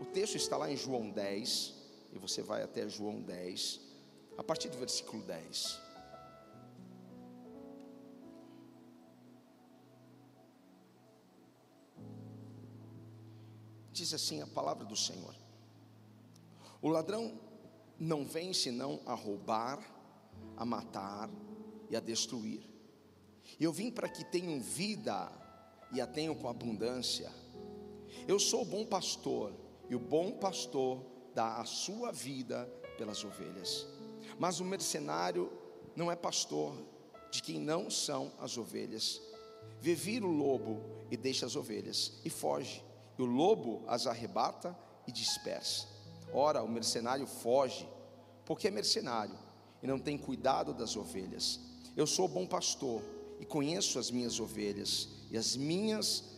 O texto está lá em João 10, e você vai até João 10, a partir do versículo 10. Diz assim a palavra do Senhor: O ladrão não vem senão a roubar, a matar e a destruir. Eu vim para que tenham vida e a tenham com abundância. Eu sou o bom pastor, e o bom pastor dá a sua vida pelas ovelhas. Mas o mercenário não é pastor de quem não são as ovelhas. Vê vir o lobo e deixa as ovelhas e foge. E o lobo as arrebata e dispersa. Ora, o mercenário foge, porque é mercenário e não tem cuidado das ovelhas. Eu sou bom pastor e conheço as minhas ovelhas, e as minhas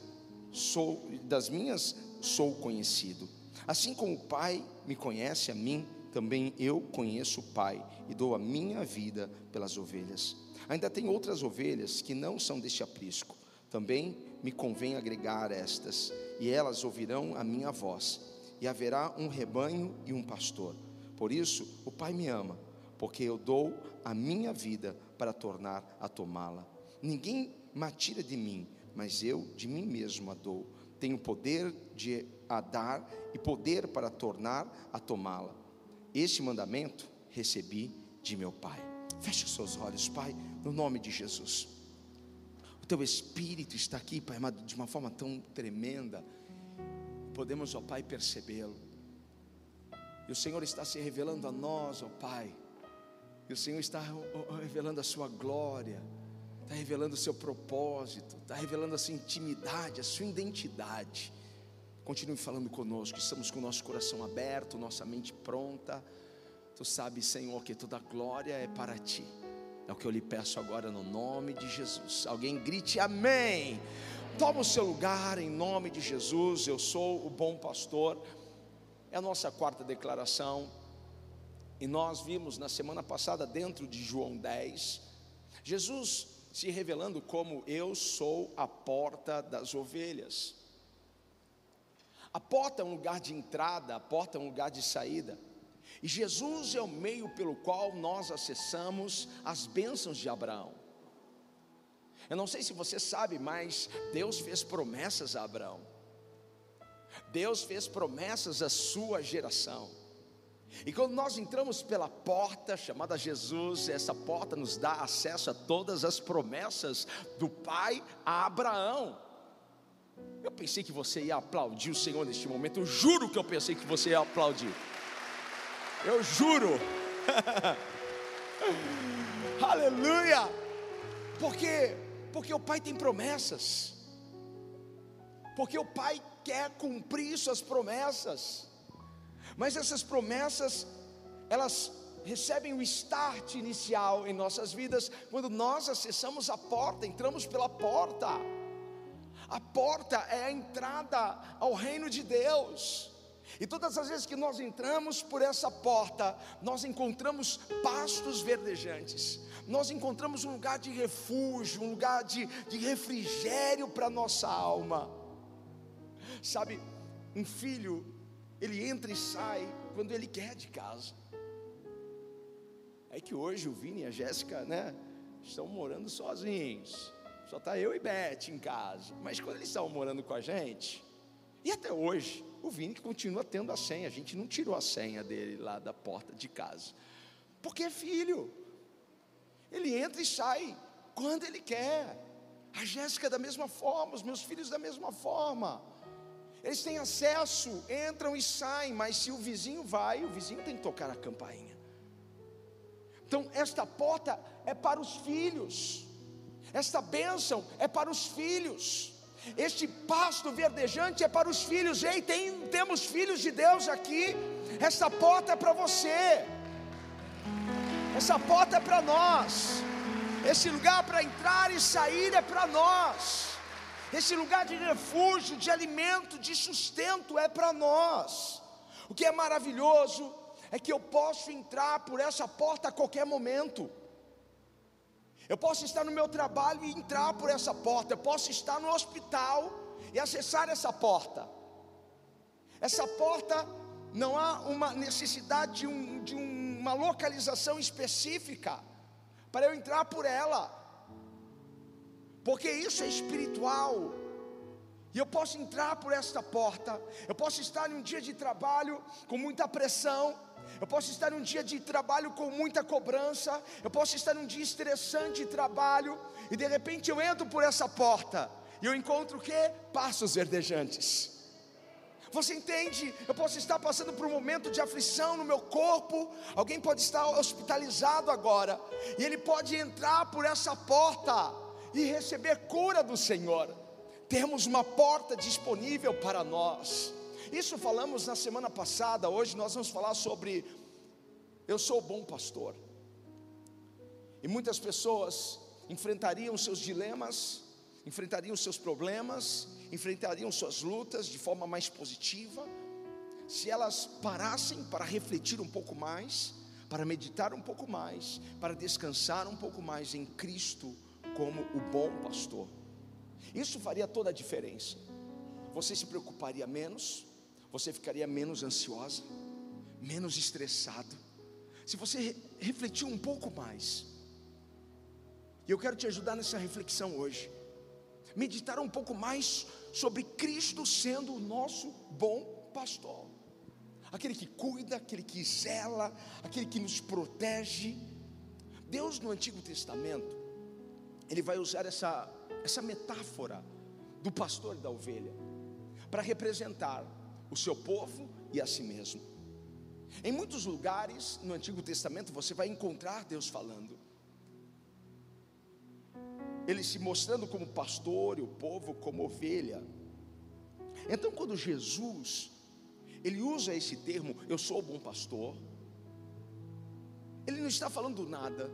sou das minhas sou conhecido. Assim como o Pai me conhece a mim, também eu conheço o Pai e dou a minha vida pelas ovelhas. Ainda tem outras ovelhas que não são deste aprisco. Também me convém agregar estas, e elas ouvirão a minha voz, e haverá um rebanho e um pastor. Por isso, o Pai me ama, porque eu dou a minha vida para tornar a tomá-la. Ninguém me tira de mim, mas eu de mim mesmo a dou. Tenho poder de a dar e poder para tornar a tomá-la. Este mandamento recebi de meu Pai. Feche os seus olhos, Pai, no nome de Jesus. O teu Espírito está aqui, Pai amado, de uma forma tão tremenda. Podemos, ó Pai, percebê-lo. E o Senhor está se revelando a nós, ó Pai. E o Senhor está revelando a sua glória, está revelando o seu propósito, está revelando a sua intimidade, a sua identidade. Continue falando conosco, estamos com o nosso coração aberto, nossa mente pronta. Tu sabes, Senhor, que toda glória é para ti. É o que eu lhe peço agora no nome de Jesus. Alguém grite amém. Toma o seu lugar em nome de Jesus. Eu sou o bom pastor. É a nossa quarta declaração. E nós vimos na semana passada, dentro de João 10, Jesus se revelando como eu sou a porta das ovelhas. A porta é um lugar de entrada, a porta é um lugar de saída. E Jesus é o meio pelo qual nós acessamos as bênçãos de Abraão. Eu não sei se você sabe, mas Deus fez promessas a Abraão. Deus fez promessas à sua geração. E quando nós entramos pela porta chamada Jesus, essa porta nos dá acesso a todas as promessas do Pai a Abraão. Eu pensei que você ia aplaudir o Senhor neste momento. Eu juro que eu pensei que você ia aplaudir. Eu juro. Aleluia. Porque porque o Pai tem promessas. Porque o Pai quer cumprir suas promessas. Mas essas promessas, elas recebem o start inicial em nossas vidas quando nós acessamos a porta, entramos pela porta. A porta é a entrada ao reino de Deus. E todas as vezes que nós entramos por essa porta, nós encontramos pastos verdejantes, nós encontramos um lugar de refúgio, um lugar de, de refrigério para nossa alma. Sabe, um filho, ele entra e sai quando ele quer de casa. É que hoje o Vini e a Jéssica, né, estão morando sozinhos. Só está eu e Beth em casa. Mas quando eles estavam morando com a gente, e até hoje, o Vini continua tendo a senha. A gente não tirou a senha dele lá da porta de casa. Porque é filho. Ele entra e sai quando ele quer. A Jéssica da mesma forma, os meus filhos da mesma forma. Eles têm acesso, entram e saem, mas se o vizinho vai, o vizinho tem que tocar a campainha. Então, esta porta é para os filhos. Esta bênção é para os filhos. Este pasto verdejante é para os filhos. Ei, tem, temos filhos de Deus aqui. Esta porta é para você. Essa porta é para nós. Esse lugar para entrar e sair é para nós. Esse lugar de refúgio, de alimento, de sustento é para nós. O que é maravilhoso é que eu posso entrar por essa porta a qualquer momento. Eu posso estar no meu trabalho e entrar por essa porta. Eu posso estar no hospital e acessar essa porta. Essa porta não há uma necessidade de, um, de uma localização específica para eu entrar por ela, porque isso é espiritual. E eu posso entrar por esta porta, eu posso estar em um dia de trabalho com muita pressão, eu posso estar num dia de trabalho com muita cobrança, eu posso estar num dia estressante de trabalho, e de repente eu entro por essa porta, e eu encontro o que? Passos verdejantes. Você entende? Eu posso estar passando por um momento de aflição no meu corpo, alguém pode estar hospitalizado agora, e ele pode entrar por essa porta e receber cura do Senhor. Temos uma porta disponível para nós. Isso falamos na semana passada, hoje nós vamos falar sobre eu sou o bom pastor. E muitas pessoas enfrentariam seus dilemas, enfrentariam seus problemas, enfrentariam suas lutas de forma mais positiva, se elas parassem para refletir um pouco mais, para meditar um pouco mais, para descansar um pouco mais em Cristo como o bom pastor. Isso faria toda a diferença. Você se preocuparia menos, você ficaria menos ansiosa, menos estressado. Se você refletir um pouco mais, e eu quero te ajudar nessa reflexão hoje, meditar um pouco mais sobre Cristo sendo o nosso bom pastor, aquele que cuida, aquele que zela, aquele que nos protege. Deus no Antigo Testamento, Ele vai usar essa, essa metáfora do pastor e da ovelha, para representar o seu povo e a si mesmo. Em muitos lugares no Antigo Testamento você vai encontrar Deus falando. Ele se mostrando como pastor e o povo como ovelha. Então, quando Jesus ele usa esse termo, eu sou o bom pastor, ele não está falando nada,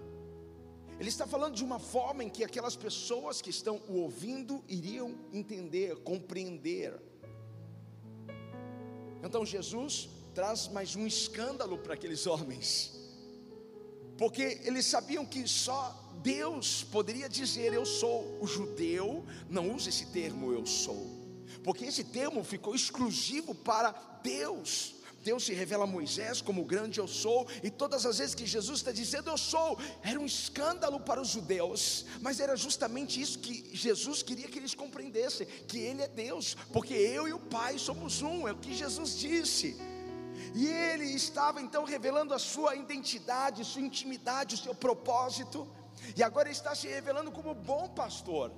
ele está falando de uma forma em que aquelas pessoas que estão o ouvindo iriam entender, compreender. Então Jesus traz mais um escândalo para aqueles homens, porque eles sabiam que só Deus poderia dizer eu sou. O judeu não usa esse termo eu sou, porque esse termo ficou exclusivo para Deus. Deus se revela a Moisés como o grande eu sou, e todas as vezes que Jesus está dizendo eu sou, era um escândalo para os judeus, mas era justamente isso que Jesus queria que eles compreendessem: que Ele é Deus, porque eu e o Pai somos um, é o que Jesus disse. E ele estava então revelando a sua identidade, sua intimidade, o seu propósito, e agora está se revelando como bom pastor,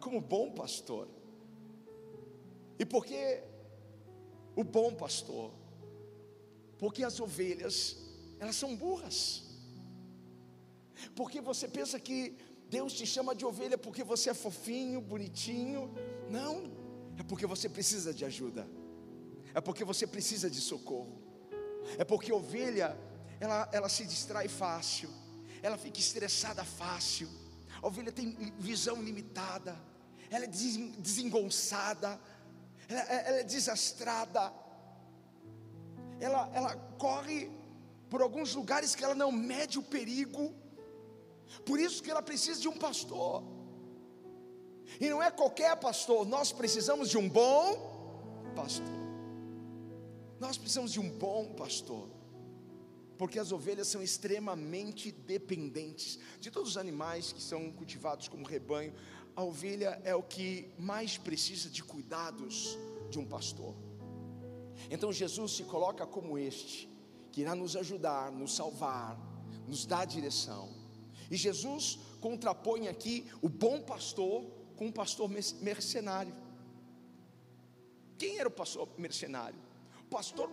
como bom pastor. E porque o bom pastor, porque as ovelhas, elas são burras. Porque você pensa que Deus te chama de ovelha porque você é fofinho, bonitinho. Não, é porque você precisa de ajuda. É porque você precisa de socorro. É porque ovelha, ela, ela se distrai fácil. Ela fica estressada fácil. A ovelha tem visão limitada. Ela é desengonçada ela, ela é desastrada, ela, ela corre por alguns lugares que ela não mede o perigo, por isso que ela precisa de um pastor, e não é qualquer pastor, nós precisamos de um bom pastor, nós precisamos de um bom pastor, porque as ovelhas são extremamente dependentes de todos os animais que são cultivados como rebanho a ovelha é o que mais precisa de cuidados de um pastor. Então Jesus se coloca como este, que irá nos ajudar, nos salvar, nos dar direção. E Jesus contrapõe aqui o bom pastor com o pastor mercenário. Quem era o pastor mercenário? O pastor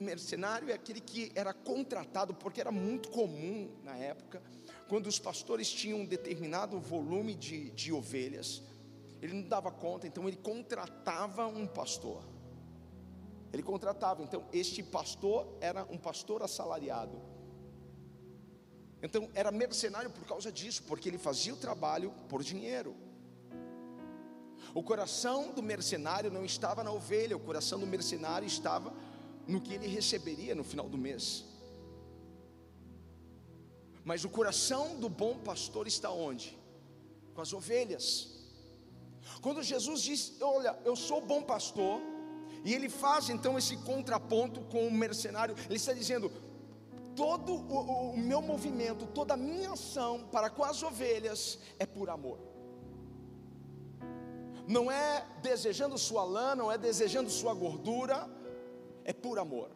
mercenário é aquele que era contratado, porque era muito comum na época quando os pastores tinham um determinado volume de, de ovelhas, ele não dava conta, então ele contratava um pastor. Ele contratava, então este pastor era um pastor assalariado. Então era mercenário por causa disso, porque ele fazia o trabalho por dinheiro. O coração do mercenário não estava na ovelha, o coração do mercenário estava no que ele receberia no final do mês. Mas o coração do bom pastor está onde? Com as ovelhas. Quando Jesus diz: Olha, eu sou bom pastor, E ele faz então esse contraponto com o mercenário. Ele está dizendo: todo o, o, meu movimento, toda a minha ação para com as ovelhas é por amor. Não é desejando sua lã, não é desejando sua gordura, é por amor.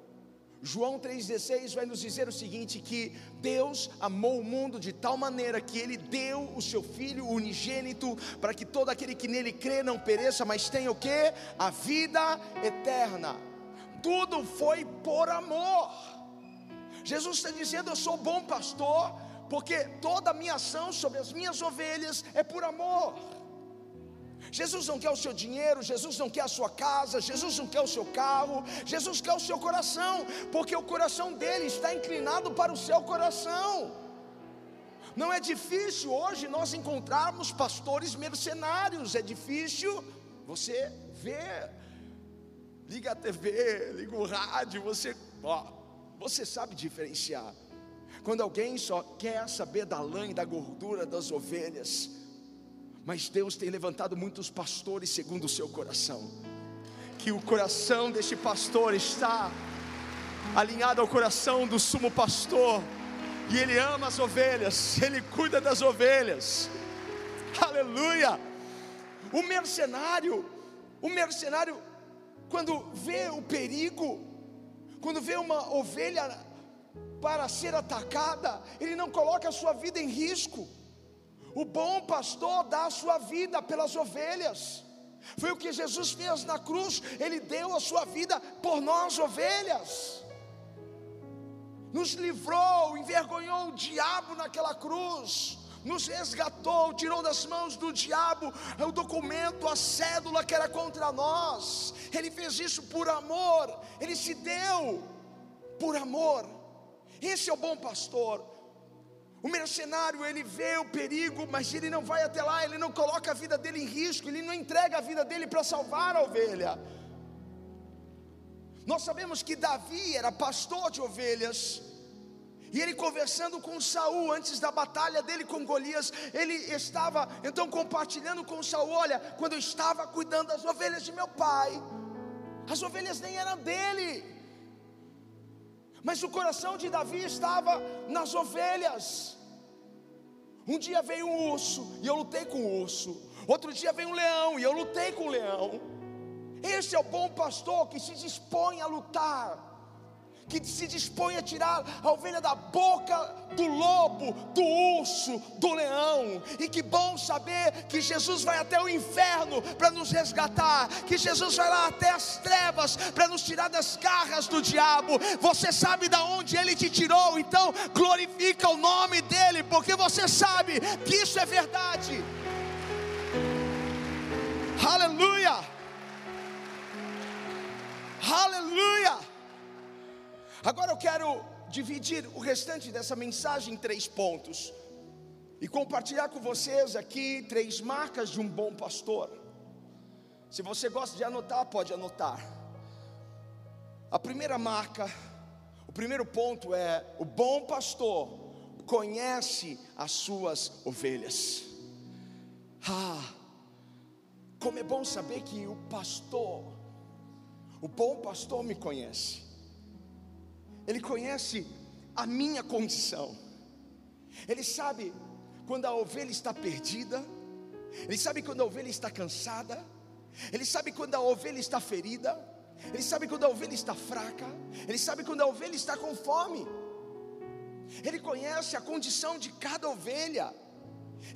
João 3,16 vai nos dizer o seguinte: que Deus amou o mundo de tal maneira que Ele deu o seu Filho unigênito, para que todo aquele que nele crê não pereça, mas tenha o que? A vida eterna. Tudo foi por amor. Jesus está dizendo: Eu sou bom pastor, porque toda a minha ação sobre as minhas ovelhas é por amor. Jesus não quer o seu dinheiro, Jesus não quer a sua casa, Jesus não quer o seu carro, Jesus quer o seu coração, porque o coração dele está inclinado para o seu coração. Não é difícil hoje nós encontrarmos pastores mercenários, é difícil você ver, liga a TV, liga o rádio, você, ó, você sabe diferenciar. Quando alguém só quer saber da lã e da gordura das ovelhas, mas Deus tem levantado muitos pastores segundo o seu coração. Que o coração deste pastor está alinhado ao coração do sumo pastor, e ele ama as ovelhas, ele cuida das ovelhas. Aleluia! O mercenário, o mercenário, quando vê o perigo, quando vê uma ovelha para ser atacada, ele não coloca a sua vida em risco. O bom pastor dá a sua vida pelas ovelhas. Foi o que Jesus fez na cruz, ele deu a sua vida por nós, ovelhas. Nos livrou, envergonhou o diabo naquela cruz, nos resgatou, tirou das mãos do diabo o documento, a cédula que era contra nós. Ele fez isso por amor, ele se deu por amor. Esse é o bom pastor. O mercenário, ele vê o perigo, mas ele não vai até lá, ele não coloca a vida dele em risco, ele não entrega a vida dele para salvar a ovelha. Nós sabemos que Davi era pastor de ovelhas, e ele conversando com Saul antes da batalha dele com Golias, ele estava então compartilhando com Saul: olha, quando eu estava cuidando das ovelhas de meu pai, as ovelhas nem eram dele, mas o coração de Davi estava nas ovelhas. Um dia veio um urso e eu lutei com o urso. Outro dia veio um leão e eu lutei com o leão. Esse é o bom pastor que se dispõe a lutar que se dispõe a tirar a ovelha da boca do lobo, do urso, do leão. E que bom saber que Jesus vai até o inferno para nos resgatar, que Jesus vai lá até as trevas para nos tirar das garras do diabo. Você sabe da onde ele te tirou, então glorifica o nome dele, porque você sabe que isso é verdade. Aleluia! Aleluia! Agora eu quero dividir o restante dessa mensagem em três pontos e compartilhar com vocês aqui três marcas de um bom pastor. Se você gosta de anotar, pode anotar. A primeira marca, o primeiro ponto é: o bom pastor conhece as suas ovelhas. Ah, como é bom saber que o pastor, o bom pastor me conhece. Ele conhece a minha condição. Ele sabe quando a ovelha está perdida, ele sabe quando a ovelha está cansada, ele sabe quando a ovelha está ferida, ele sabe quando a ovelha está fraca, ele sabe quando a ovelha está com fome. Ele conhece a condição de cada ovelha.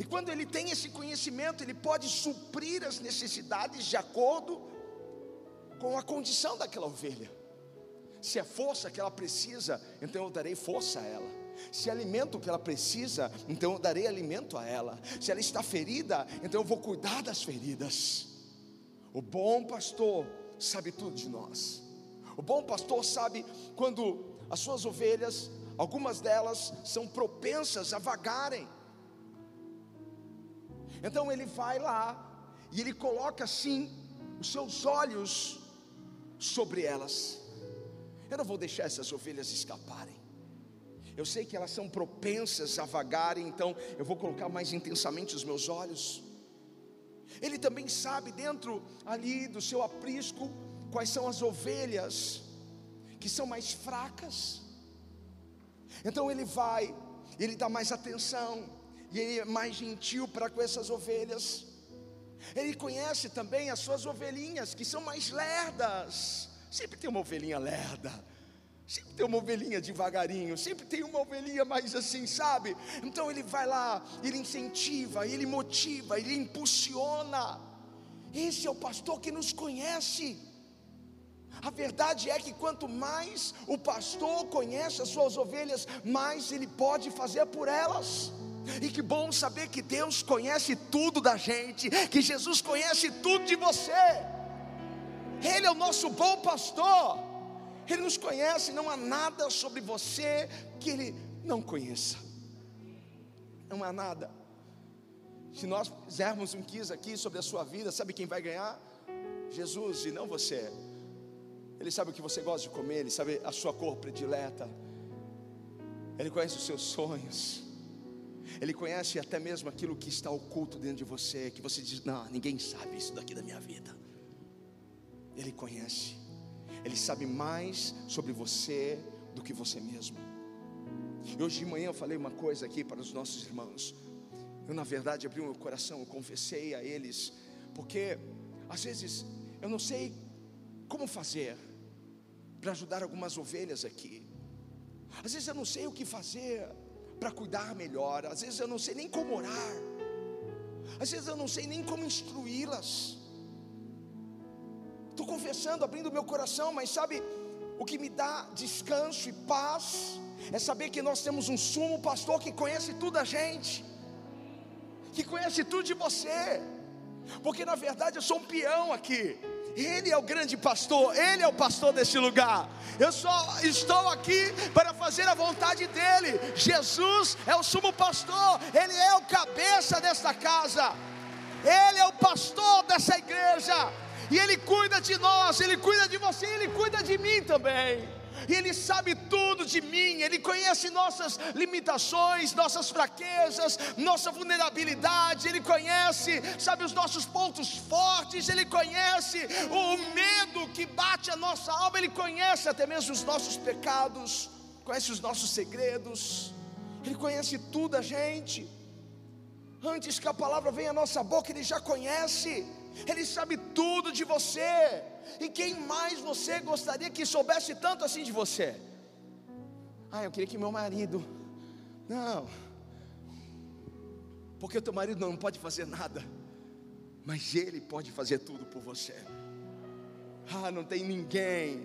E quando ele tem esse conhecimento, ele pode suprir as necessidades de acordo com a condição daquela ovelha. Se é força que ela precisa, então eu darei força a ela. Se é alimento que ela precisa, então eu darei alimento a ela. Se ela está ferida, então eu vou cuidar das feridas. O bom pastor sabe tudo de nós. O bom pastor sabe quando as suas ovelhas, algumas delas são propensas a vagarem. Então ele vai lá e ele coloca assim os seus olhos sobre elas. Eu não vou deixar essas ovelhas escaparem. Eu sei que elas são propensas a vagarem, então eu vou colocar mais intensamente os meus olhos. Ele também sabe dentro ali do seu aprisco quais são as ovelhas que são mais fracas. Então ele vai, ele dá mais atenção, e ele é mais gentil para com essas ovelhas. Ele conhece também as suas ovelhinhas que são mais lerdas. Sempre tem uma ovelhinha lerda. Sempre tem uma ovelhinha devagarinho, sempre tem uma ovelhinha mais assim, sabe? Então ele vai lá, ele incentiva, ele motiva, ele impulsiona. Esse é o pastor que nos conhece. A verdade é que quanto mais o pastor conhece as suas ovelhas, mais ele pode fazer por elas. E que bom saber que Deus conhece tudo da gente, que Jesus conhece tudo de você. Ele é o nosso bom pastor. Ele nos conhece, não há nada sobre você que ele não conheça. Não há nada. Se nós fizermos um quiz aqui sobre a sua vida, sabe quem vai ganhar? Jesus e não você. Ele sabe o que você gosta de comer, ele sabe a sua cor predileta. Ele conhece os seus sonhos. Ele conhece até mesmo aquilo que está oculto dentro de você, que você diz: "Não, ninguém sabe isso daqui da minha vida". Ele conhece. Ele sabe mais sobre você do que você mesmo. E hoje de manhã eu falei uma coisa aqui para os nossos irmãos. Eu, na verdade, abri o meu coração, eu confessei a eles, porque às vezes eu não sei como fazer para ajudar algumas ovelhas aqui. Às vezes eu não sei o que fazer para cuidar melhor, às vezes eu não sei nem como orar, às vezes eu não sei nem como instruí-las. Estou confessando, abrindo meu coração, mas sabe o que me dá descanso e paz? É saber que nós temos um sumo pastor que conhece tudo a gente, que conhece tudo de você, porque na verdade eu sou um peão aqui. Ele é o grande pastor, Ele é o pastor desse lugar. Eu só estou aqui para fazer a vontade dEle. Jesus é o sumo pastor, Ele é o cabeça desta casa, Ele é o pastor dessa igreja e Ele cuida de nós, Ele cuida de você, Ele cuida de mim também. Ele sabe tudo de mim, Ele conhece nossas limitações, nossas fraquezas, nossa vulnerabilidade, Ele conhece, sabe, os nossos pontos fortes, Ele conhece o medo que bate a nossa alma, Ele conhece até mesmo os nossos pecados, conhece os nossos segredos, Ele conhece tudo a gente. Antes que a palavra venha à nossa boca, Ele já conhece. Ele sabe tudo de você. E quem mais você gostaria que soubesse tanto assim de você? Ah, eu queria que meu marido. Não. Porque o teu marido não pode fazer nada. Mas ele pode fazer tudo por você. Ah, não tem ninguém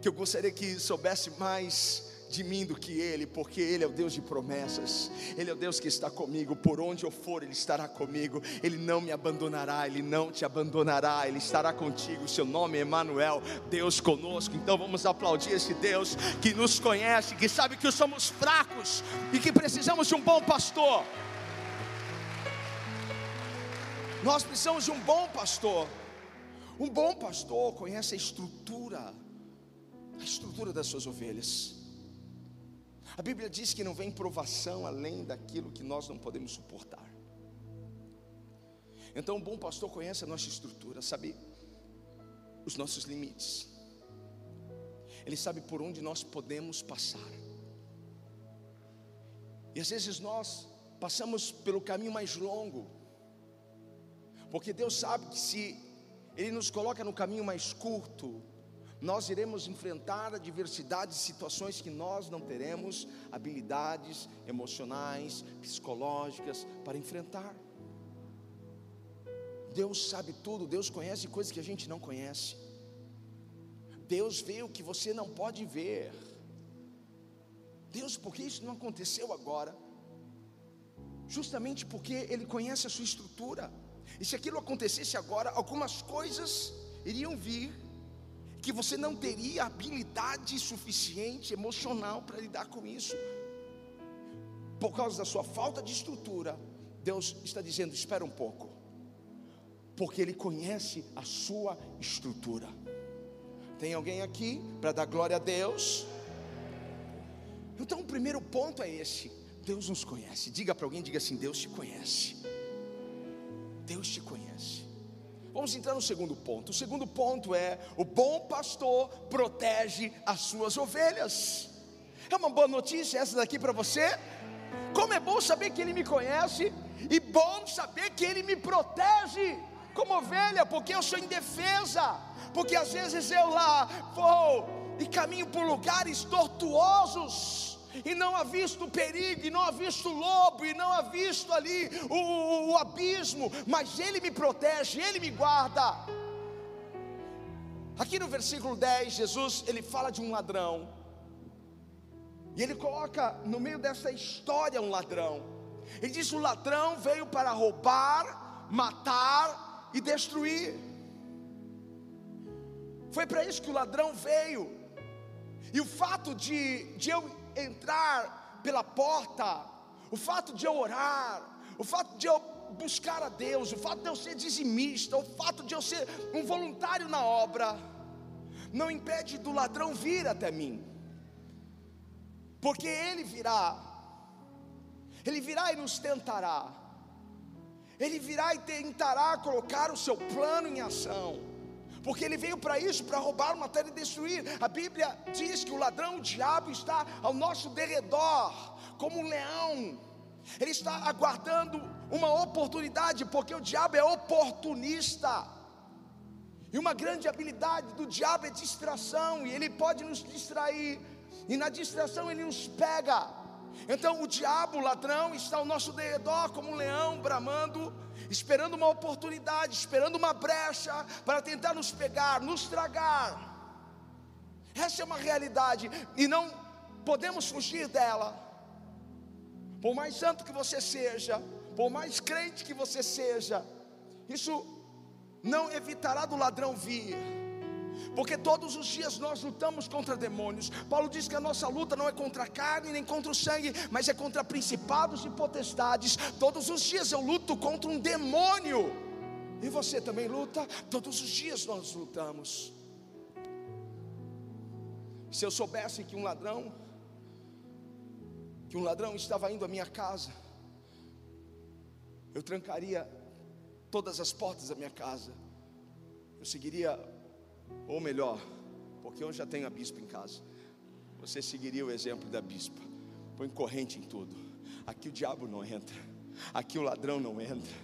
que eu gostaria que soubesse mais de mim do que Ele, porque Ele é o Deus de promessas, Ele é o Deus que está comigo, por onde eu for, Ele estará comigo, Ele não me abandonará, Ele não te abandonará, Ele estará contigo, seu nome é Emanuel, Deus conosco. Então vamos aplaudir esse Deus que nos conhece, que sabe que somos fracos e que precisamos de um bom pastor. Nós precisamos de um bom pastor. Um bom pastor conhece a estrutura, a estrutura das suas ovelhas. A Bíblia diz que não vem provação além daquilo que nós não podemos suportar. Então, um bom pastor conhece a nossa estrutura, sabe os nossos limites. Ele sabe por onde nós podemos passar. E às vezes nós passamos pelo caminho mais longo, porque Deus sabe que se Ele nos coloca no caminho mais curto, nós iremos enfrentar adversidades, situações que nós não teremos habilidades emocionais, psicológicas para enfrentar. Deus sabe tudo, Deus conhece coisas que a gente não conhece. Deus vê o que você não pode ver. Deus, por que isso não aconteceu agora? Justamente porque Ele conhece a sua estrutura. E se aquilo acontecesse agora, algumas coisas iriam vir que você não teria habilidade suficiente emocional para lidar com isso. Por causa da sua falta de estrutura, Deus está dizendo: espera um pouco, porque Ele conhece a sua estrutura. Tem alguém aqui para dar glória a Deus? Então, o primeiro ponto é esse: Deus nos conhece. Diga para alguém, diga assim: Deus te conhece. Deus te conhece. Vamos entrar no segundo ponto. O segundo ponto é: o bom pastor protege as suas ovelhas. É uma boa notícia essa daqui para você? Como é bom saber que Ele me conhece e bom saber que Ele me protege como ovelha, porque eu sou indefesa, porque às vezes eu lá vou e caminho por lugares tortuosos e não há visto perigo, e não há visto lobo, e não há visto ali o, o, o abismo, mas Ele me protege, Ele me guarda. Aqui no versículo 10, Jesus ele fala de um ladrão, e ele coloca no meio dessa história um ladrão. Ele diz: o ladrão veio para roubar, matar e destruir. Foi para isso que o ladrão veio. E o fato de, de eu entrar pela porta, o fato de eu orar, o fato de eu buscar a Deus, o fato de eu ser dizimista, o fato de eu ser um voluntário na obra, não impede do ladrão vir até mim, porque ele virá, ele virá e nos tentará, ele virá e tentará colocar o seu plano em ação porque ele veio para isso, para roubar, matar e destruir. A Bíblia diz que o ladrão, o diabo, está ao nosso derredor, como um leão. Ele está aguardando uma oportunidade, porque o diabo é oportunista. E uma grande habilidade do diabo é distração, e ele pode nos distrair, e na distração ele nos pega. Então o diabo, o ladrão, está ao nosso derredor como um leão bramando esperando uma oportunidade, esperando uma brecha para tentar nos pegar, nos tragar. Essa é uma realidade e não podemos fugir dela. Por mais santo que você seja, por mais crente que você seja, isso não evitará do ladrão vir porque todos os dias nós lutamos contra demônios. Paulo diz que a nossa luta não é contra a carne nem contra o sangue, mas é contra principados e potestades. Todos os dias eu luto contra um demônio. E você também luta? Todos os dias nós lutamos. Se eu soubesse que um ladrão, que um ladrão estava indo à minha casa, eu trancaria todas as portas da minha casa, eu seguiria ou melhor, porque eu já tenho a bispa em casa. Você seguiria o exemplo da bispa. Põe corrente em tudo. Aqui o diabo não entra. Aqui o ladrão não entra.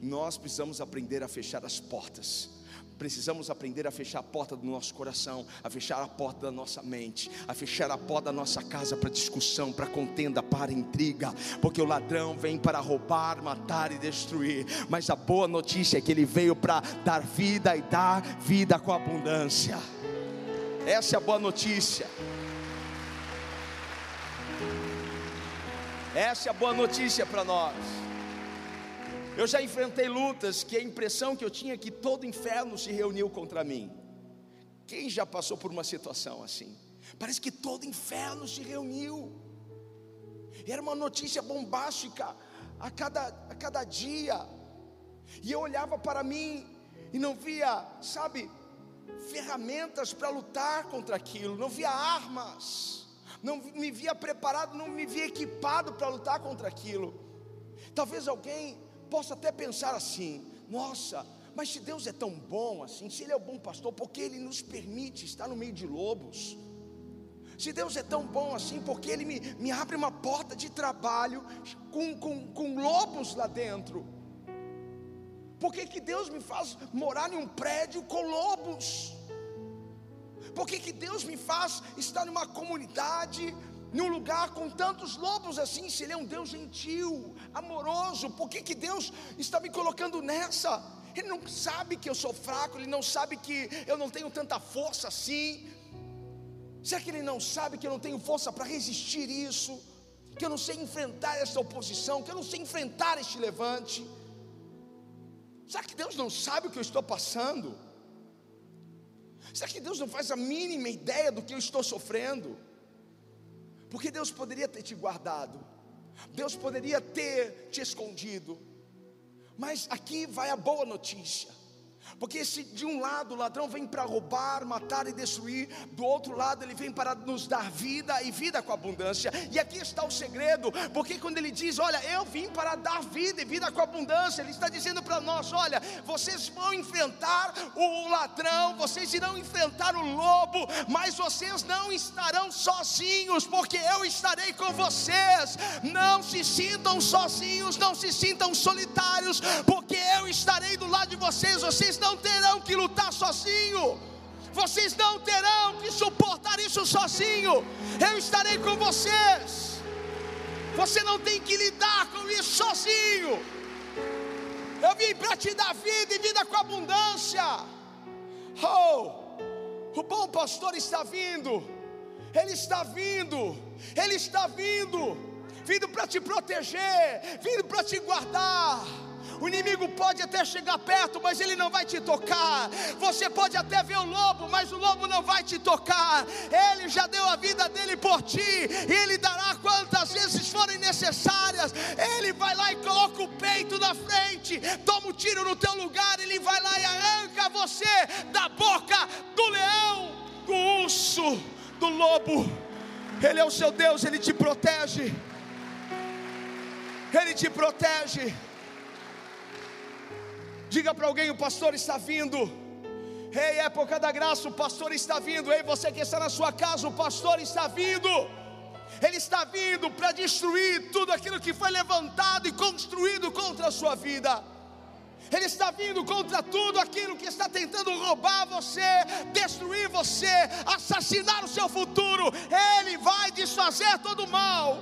Nós precisamos aprender a fechar as portas. Precisamos aprender a fechar a porta do nosso coração, a fechar a porta da nossa mente, a fechar a porta da nossa casa para discussão, para contenda, para intriga, porque o ladrão vem para roubar, matar e destruir. Mas a boa notícia é que ele veio para dar vida e dar vida com abundância. Essa é a boa notícia. Essa é a boa notícia para nós. Eu já enfrentei lutas que a impressão que eu tinha é que todo inferno se reuniu contra mim. Quem já passou por uma situação assim? Parece que todo inferno se reuniu. Era uma notícia bombástica a cada, a cada dia. E eu olhava para mim e não via, sabe, ferramentas para lutar contra aquilo, não via armas, não me via preparado, não me via equipado para lutar contra aquilo. Talvez alguém possa até pensar assim: nossa, mas se Deus é tão bom assim, se Ele é o bom pastor, porque Ele nos permite estar no meio de lobos? Se Deus é tão bom assim, porque Ele me, me abre uma porta de trabalho com, com, com lobos lá dentro? Por que, que Deus me faz morar em um prédio com lobos? Por que, que Deus me faz estar numa comunidade num lugar com tantos lobos assim, se Ele é um Deus gentil, amoroso, por que, que Deus está me colocando nessa? Ele não sabe que eu sou fraco, Ele não sabe que eu não tenho tanta força assim. Será que Ele não sabe que eu não tenho força para resistir isso? Que eu não sei enfrentar essa oposição, que eu não sei enfrentar este levante? Será que Deus não sabe o que eu estou passando? Será que Deus não faz a mínima ideia do que eu estou sofrendo? Porque Deus poderia ter te guardado, Deus poderia ter te escondido, mas aqui vai a boa notícia. Porque se de um lado o ladrão vem para roubar, matar e destruir, do outro lado ele vem para nos dar vida e vida com abundância. E aqui está o segredo, porque quando ele diz, olha, eu vim para dar vida e vida com abundância, ele está dizendo para nós, olha, vocês vão enfrentar o ladrão, vocês irão enfrentar o lobo, mas vocês não estarão sozinhos, porque eu estarei com vocês. Não se sintam sozinhos, não se sintam solitários, porque eu estarei do lado de vocês. Vocês não não terão que lutar sozinho. Vocês não terão que suportar isso sozinho. Eu estarei com vocês. Você não tem que lidar com isso sozinho. Eu vim para te dar vida e vida com abundância. Oh, o bom pastor está vindo. Ele está vindo. Ele está vindo. Vindo para te proteger, vindo para te guardar o inimigo pode até chegar perto, mas ele não vai te tocar. Você pode até ver o lobo, mas o lobo não vai te tocar. Ele já deu a vida dele por ti, e ele dará quantas vezes forem necessárias. Ele vai lá e coloca o peito na frente, toma um tiro no teu lugar, ele vai lá e arranca você da boca do leão, do urso, do lobo. Ele é o seu Deus, ele te protege. Ele te protege. Diga para alguém: o pastor está vindo. Ei, época da graça, o pastor está vindo. Ei, você que está na sua casa, o pastor está vindo. Ele está vindo para destruir tudo aquilo que foi levantado e construído contra a sua vida. Ele está vindo contra tudo aquilo que está tentando roubar você, destruir você, assassinar o seu futuro. Ele vai desfazer todo o mal.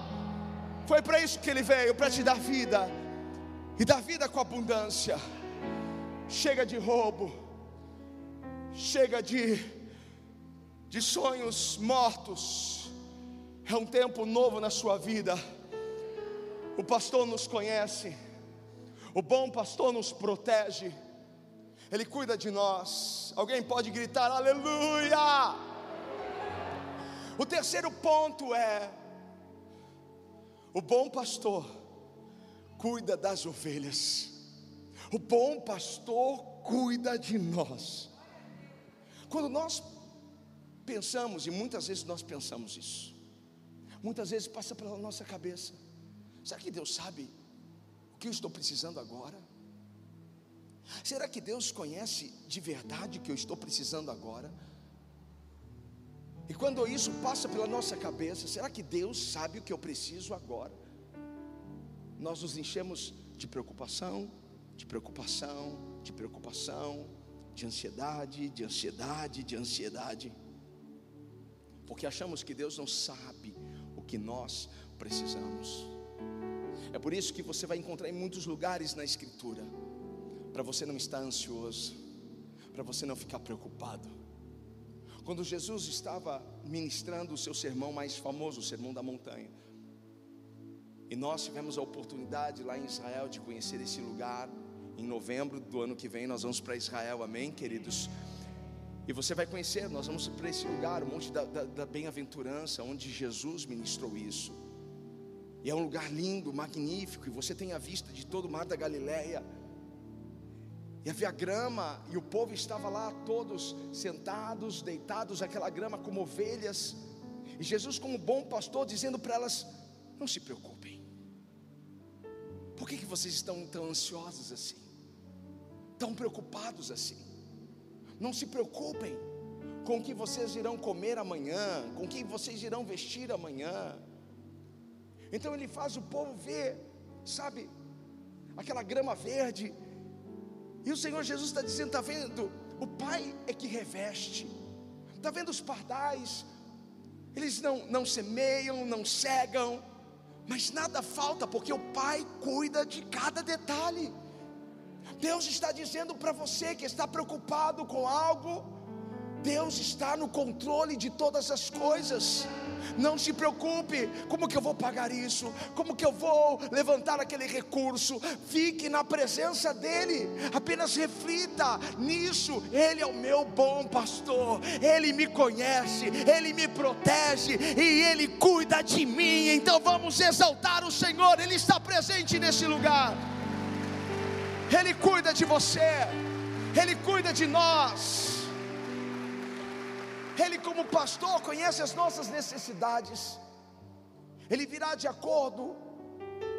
Foi para isso que ele veio para te dar vida e dar vida com abundância. Chega de roubo, chega de, de sonhos mortos. É um tempo novo na sua vida. O pastor nos conhece, o bom pastor nos protege, ele cuida de nós. Alguém pode gritar aleluia? O terceiro ponto é: o bom pastor cuida das ovelhas. O bom pastor cuida de nós. Quando nós pensamos, e muitas vezes nós pensamos isso, muitas vezes passa pela nossa cabeça: será que Deus sabe o que eu estou precisando agora? Será que Deus conhece de verdade o que eu estou precisando agora? E quando isso passa pela nossa cabeça, será que Deus sabe o que eu preciso agora? Nós nos enchemos de preocupação, de preocupação, de preocupação, de ansiedade, de ansiedade, de ansiedade, porque achamos que Deus não sabe o que nós precisamos. É por isso que você vai encontrar em muitos lugares na Escritura, para você não estar ansioso, para você não ficar preocupado. Quando Jesus estava ministrando o seu sermão mais famoso, o Sermão da Montanha, e nós tivemos a oportunidade lá em Israel de conhecer esse lugar, em novembro do ano que vem nós vamos para Israel, amém, queridos? E você vai conhecer, nós vamos para esse lugar, o Monte da, da, da Bem-aventurança, onde Jesus ministrou isso. E é um lugar lindo, magnífico, e você tem a vista de todo o mar da Galileia. E havia grama, e o povo estava lá, todos sentados, deitados, aquela grama como ovelhas. E Jesus, como bom pastor, dizendo para elas: Não se preocupem. Por que, que vocês estão tão ansiosos assim? Tão preocupados assim. Não se preocupem com o que vocês irão comer amanhã, com o que vocês irão vestir amanhã. Então ele faz o povo ver, sabe, aquela grama verde. E o Senhor Jesus está dizendo: está vendo? O Pai é que reveste. Está vendo os pardais? Eles não, não semeiam, não cegam, mas nada falta, porque o Pai cuida de cada detalhe. Deus está dizendo para você que está preocupado com algo, Deus está no controle de todas as coisas. Não se preocupe, como que eu vou pagar isso? Como que eu vou levantar aquele recurso? Fique na presença dele. Apenas reflita nisso. Ele é o meu bom pastor. Ele me conhece, ele me protege e ele cuida de mim. Então vamos exaltar o Senhor. Ele está presente nesse lugar. Ele cuida de você. Ele cuida de nós. Ele, como pastor, conhece as nossas necessidades. Ele virá de acordo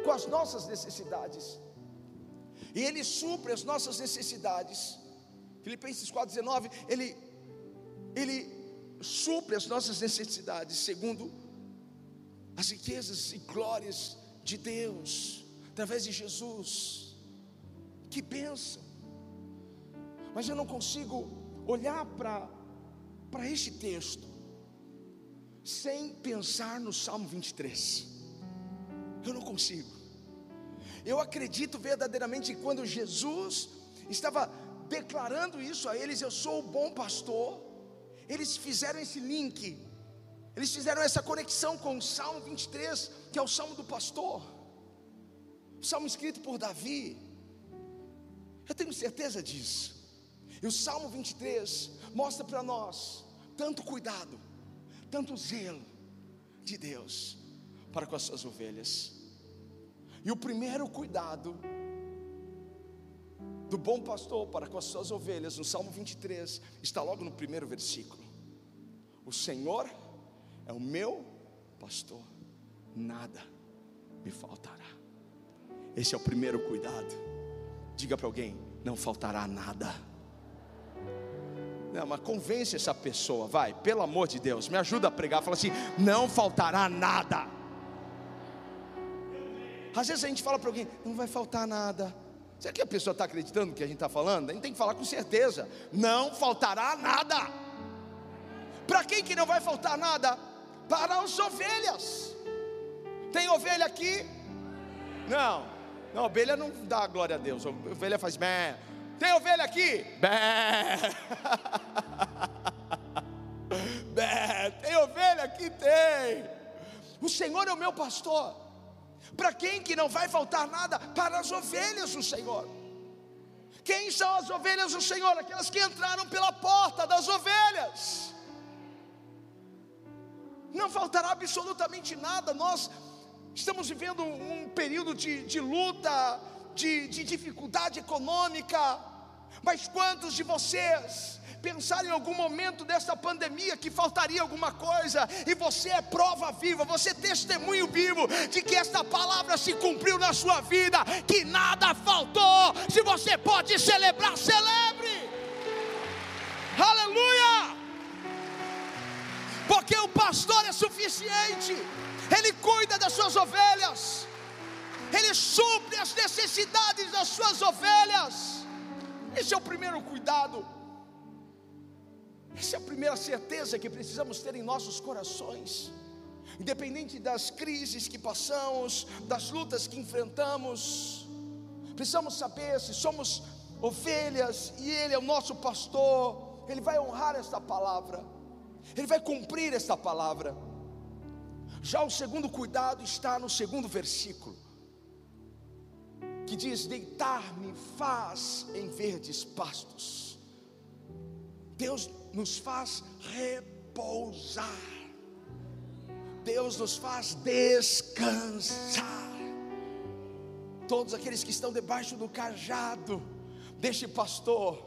com as nossas necessidades. E Ele supre as nossas necessidades. Filipenses 4,19, Ele, Ele supre as nossas necessidades, segundo as riquezas e glórias de Deus, através de Jesus. Que bênção! Mas eu não consigo olhar para este texto sem pensar no Salmo 23. Eu não consigo. Eu acredito verdadeiramente que quando Jesus estava declarando isso a eles, eu sou o bom pastor, eles fizeram esse link, eles fizeram essa conexão com o Salmo 23, que é o Salmo do pastor, o Salmo escrito por Davi. Eu tenho certeza disso. E o Salmo 23 mostra para nós tanto cuidado, tanto zelo de Deus para com as suas ovelhas. E o primeiro cuidado do bom pastor para com as suas ovelhas, no Salmo 23, está logo no primeiro versículo. O Senhor é o meu pastor, nada me faltará. Esse é o primeiro cuidado. Diga para alguém: não faltará nada. Não, mas convence essa pessoa, vai, pelo amor de Deus, me ajuda a pregar. Fala assim: não faltará nada. Às vezes a gente fala para alguém: não vai faltar nada. Será que a pessoa está acreditando no que a gente está falando? A gente tem que falar com certeza: não faltará nada. Para quem que não vai faltar nada? Para as ovelhas. Tem ovelha aqui? Não, não, ovelha não dá glória a Deus. Ovelha faz bem. Tem ovelha aqui? Bé. Bé. Tem ovelha aqui? Tem. O Senhor é o meu pastor. Para quem que não vai faltar nada? Para as ovelhas do Senhor. Quem são as ovelhas do Senhor? Aquelas que entraram pela porta das ovelhas. Não faltará absolutamente nada. Nós estamos vivendo um período de, de luta, de, de dificuldade econômica mas quantos de vocês pensaram em algum momento dessa pandemia que faltaria alguma coisa, e você é prova viva, você é testemunho vivo de que esta palavra se cumpriu na sua vida, que nada faltou. Se você pode celebrar, celebre. Aleluia! Porque o pastor é suficiente, ele cuida das suas ovelhas, ele supre as necessidades das suas ovelhas. Esse é o primeiro cuidado. Essa é a primeira certeza que precisamos ter em nossos corações. Independente das crises que passamos, das lutas que enfrentamos, precisamos saber se somos ovelhas e Ele é o nosso pastor, Ele vai honrar esta palavra, Ele vai cumprir esta palavra. Já o segundo cuidado está no segundo versículo que diz: Deitar-me faz em verdes pastos. Deus nos faz repousar. Deus nos faz descansar. Todos aqueles que estão debaixo do cajado deste pastor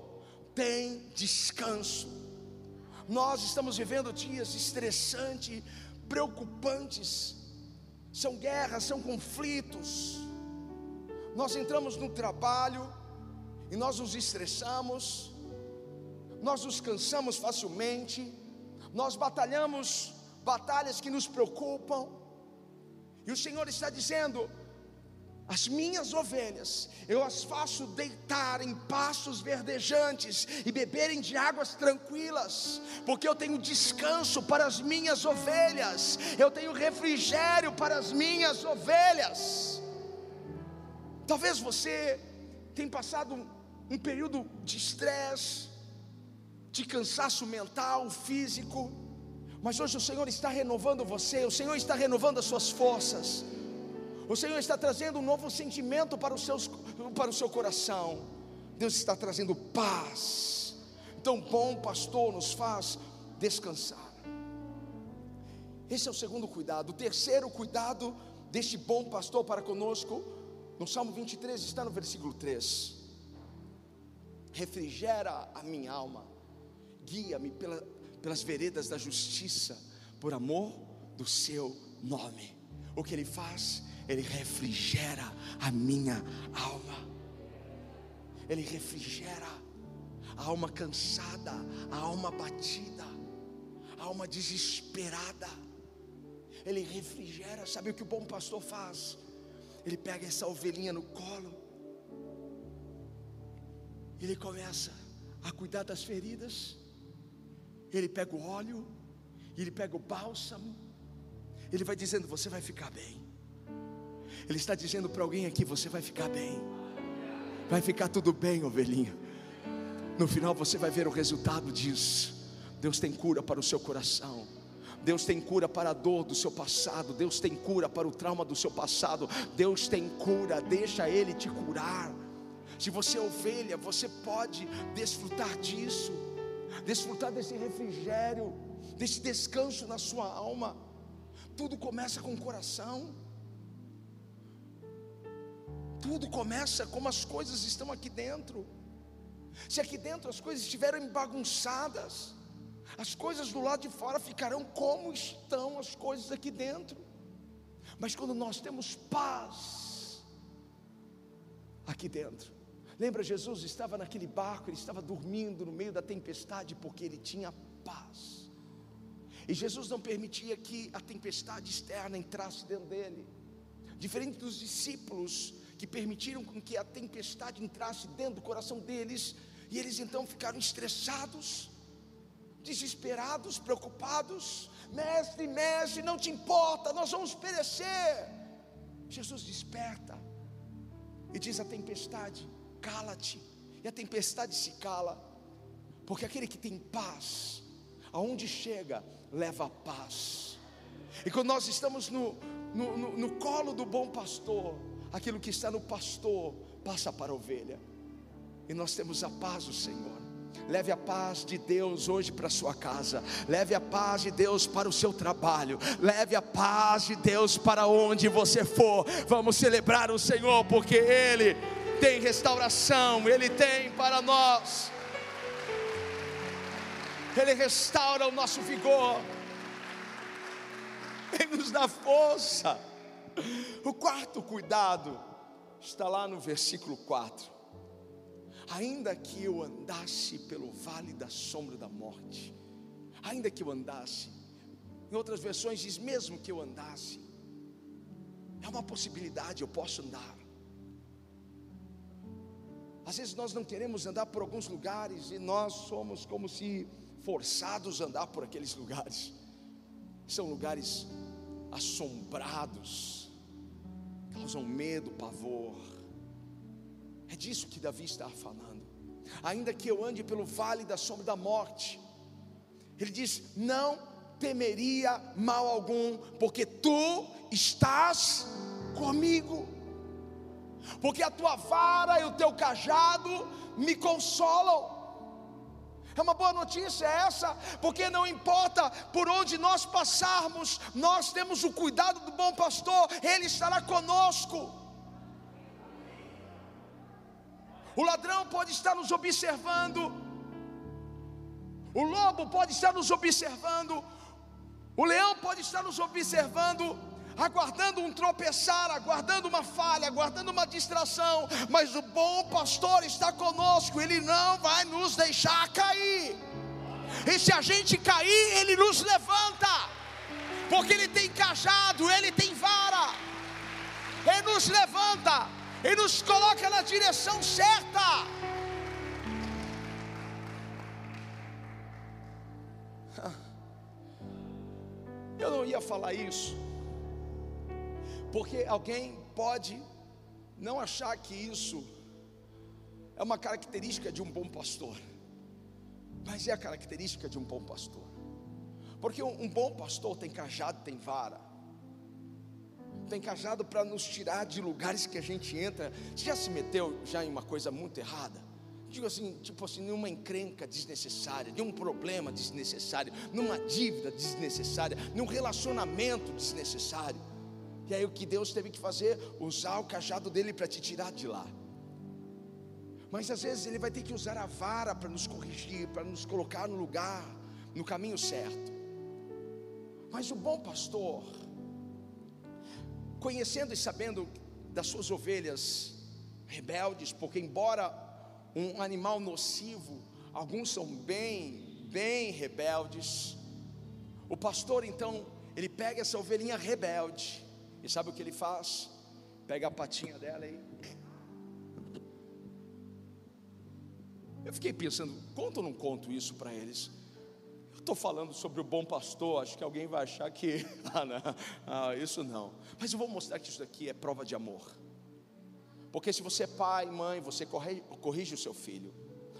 têm descanso. Nós estamos vivendo dias estressantes, preocupantes. São guerras, são conflitos nós entramos no trabalho e nós nos estressamos, nós nos cansamos facilmente, nós batalhamos batalhas que nos preocupam, e o Senhor está dizendo: as minhas ovelhas, eu as faço deitar em pastos verdejantes e beberem de águas tranquilas, porque eu tenho descanso para as minhas ovelhas, eu tenho refrigério para as minhas ovelhas. Talvez você tenha passado um, um período de estresse, de cansaço mental, físico, mas hoje o Senhor está renovando você, o Senhor está renovando as suas forças, o Senhor está trazendo um novo sentimento para, os seus, para o seu coração, Deus está trazendo paz. Então, bom pastor nos faz descansar. Esse é o segundo cuidado. O terceiro cuidado deste bom pastor para conosco no Salmo 23 está no versículo 3. refrigera a minha alma, guia-me pela, pelas veredas da justiça, por amor do seu nome. O que ele faz? Ele refrigera a minha alma. Ele refrigera a alma cansada, a alma batida, a alma desesperada. Ele refrigera. Sabe o que o bom pastor faz? Ele pega essa ovelhinha no colo, ele começa a cuidar das feridas, ele pega o óleo, ele pega o bálsamo, ele vai dizendo: Você vai ficar bem. Ele está dizendo para alguém aqui: Você vai ficar bem. Vai ficar tudo bem, ovelhinha. No final você vai ver o resultado disso. Deus tem cura para o seu coração. Deus tem cura para a dor do seu passado. Deus tem cura para o trauma do seu passado. Deus tem cura, deixa Ele te curar. Se você é ovelha, você pode desfrutar disso, desfrutar desse refrigério, desse descanso na sua alma. Tudo começa com o coração. Tudo começa como as coisas estão aqui dentro. Se aqui dentro as coisas estiverem bagunçadas, as coisas do lado de fora ficarão como estão as coisas aqui dentro. Mas quando nós temos paz aqui dentro, lembra Jesus estava naquele barco, ele estava dormindo no meio da tempestade porque ele tinha paz. E Jesus não permitia que a tempestade externa entrasse dentro dele. Diferente dos discípulos que permitiram com que a tempestade entrasse dentro do coração deles, e eles então ficaram estressados, desesperados, preocupados. Mestre, mestre, não te importa, nós vamos perecer. Jesus desperta e diz à tempestade: cala-te. E a tempestade se cala, porque aquele que tem paz, aonde chega, leva paz. E quando nós estamos no, no, no, no colo do bom pastor, aquilo que está no pastor passa para a ovelha. E nós temos a paz do Senhor. Leve a paz de Deus hoje para sua casa. Leve a paz de Deus para o seu trabalho. Leve a paz de Deus para onde você for. Vamos celebrar o Senhor porque ele tem restauração, ele tem para nós. Ele restaura o nosso vigor. Ele nos dá força. O quarto cuidado está lá no versículo 4. Ainda que eu andasse pelo vale da sombra da morte, ainda que eu andasse, em outras versões diz mesmo que eu andasse, é uma possibilidade, eu posso andar. Às vezes nós não queremos andar por alguns lugares e nós somos como se forçados a andar por aqueles lugares. São lugares assombrados, causam medo, pavor. É disso que Davi está falando. Ainda que eu ande pelo vale da sombra da morte, ele diz: Não temeria mal algum, porque tu estás comigo. Porque a tua vara e o teu cajado me consolam. É uma boa notícia essa, porque não importa por onde nós passarmos, nós temos o cuidado do bom pastor, ele estará conosco. O ladrão pode estar nos observando, o lobo pode estar nos observando, o leão pode estar nos observando, aguardando um tropeçar, aguardando uma falha, aguardando uma distração, mas o bom pastor está conosco, ele não vai nos deixar cair. E se a gente cair, ele nos levanta, porque ele tem cajado, ele tem vara, ele nos levanta, ele nos coloca na direção certa. Eu não ia falar isso, porque alguém pode não achar que isso é uma característica de um bom pastor, mas é a característica de um bom pastor. Porque um, bom pastor tem cajado, tem vara, tem cajado para nos tirar de lugares que a gente entra. Você já se meteu já em uma coisa muito errada? Digo assim, tipo assim, numa encrenca desnecessária, de um problema desnecessário, numa dívida desnecessária, num relacionamento desnecessário. E aí o que Deus teve que fazer? Usar o cajado dele para te tirar de lá. Mas às vezes ele vai ter que usar a vara para nos corrigir, para nos colocar no lugar, no caminho certo. Mas o bom pastor, conhecendo e sabendo das suas ovelhas rebeldes, porque embora um animal nocivo, alguns são bem, bem rebeldes. O pastor então, ele pega essa ovelhinha rebelde, e sabe o que ele faz? Pega a patinha dela e Eu fiquei pensando, conto ou não conto isso para eles? Eu estou falando sobre o bom pastor, acho que alguém vai achar que, ah, não, ah, isso não. Mas eu vou mostrar que isso daqui é prova de amor. Porque se você é pai, mãe, você corrige, corrige o seu filho.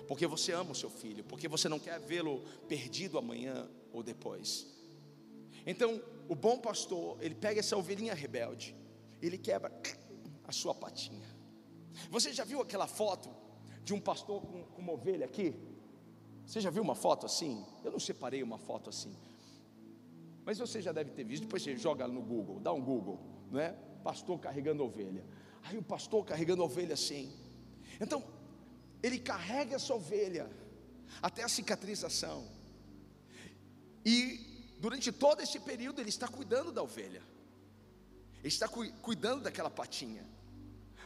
Porque você ama o seu filho. Porque você não quer vê-lo perdido amanhã ou depois. Então, o bom pastor, ele pega essa ovelhinha rebelde, ele quebra a sua patinha. Você já viu aquela foto de um pastor com, uma ovelha aqui? Você já viu uma foto assim? Eu não separei uma foto assim. Mas você já deve ter visto, depois você joga no Google, dá um Google, não é? Pastor carregando ovelha. Aí o pastor carregando ovelha assim. Então, ele carrega essa ovelha até a cicatrização. E durante todo esse período ele está cuidando da ovelha. Ele está cu cuidando daquela patinha.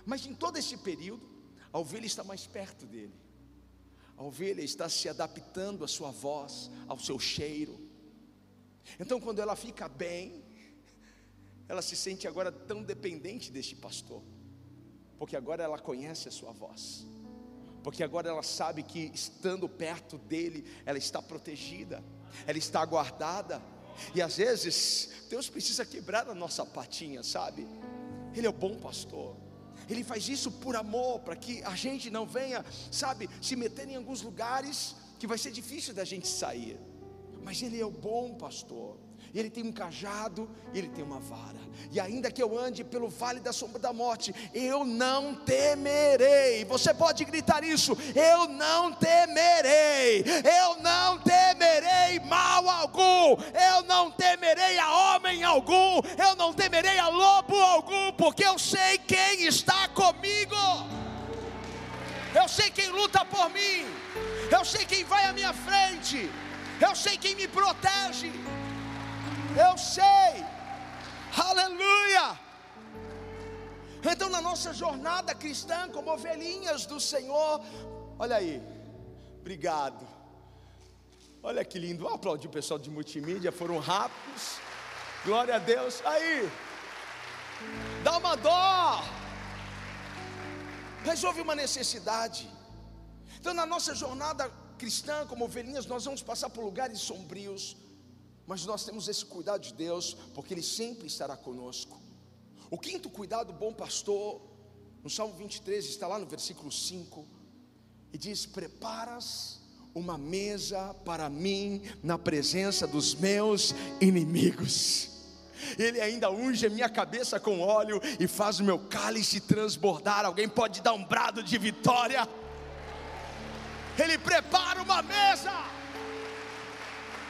Mas em todo esse período, a ovelha está mais perto dele. A ovelha está se adaptando à sua voz, ao seu cheiro. Então, quando ela fica bem, ela se sente agora tão dependente deste pastor, porque agora ela conhece a sua voz, porque agora ela sabe que estando perto dele, ela está protegida, ela está guardada. E às vezes, Deus precisa quebrar a nossa patinha, sabe? Ele é o bom pastor. Ele faz isso por amor, para que a gente não venha, sabe, se meter em alguns lugares que vai ser difícil da gente sair. Mas Ele é o bom pastor. Ele tem um cajado ele tem uma vara. E ainda que eu ande pelo vale da sombra da morte, eu não temerei. Você pode gritar isso: eu não temerei. Eu não temerei mal algum. Eu não temerei a homem algum. Eu não temerei a lobo algum, porque eu sei quem está comigo. Eu sei quem luta por mim. Eu sei quem vai à minha frente. Eu sei quem me protege. Eu sei. Aleluia. Então, na nossa jornada cristã, como ovelhinhas do Senhor, olha aí, obrigado. Olha que lindo, Vou aplaudir o pessoal de multimídia, foram rápidos. Glória a Deus. Aí, dá uma dó. Resolve uma necessidade. Então, na nossa jornada cristã, como ovelhinhas, nós vamos passar por lugares sombrios mas nós temos esse cuidado de Deus, porque Ele sempre estará conosco. O quinto cuidado, bom pastor, no Salmo 23, está lá no versículo 5, e diz: Preparas uma mesa para mim na presença dos meus inimigos. Ele ainda unge a minha cabeça com óleo e faz o meu cálice transbordar. Alguém pode dar um brado de vitória? Ele prepara uma mesa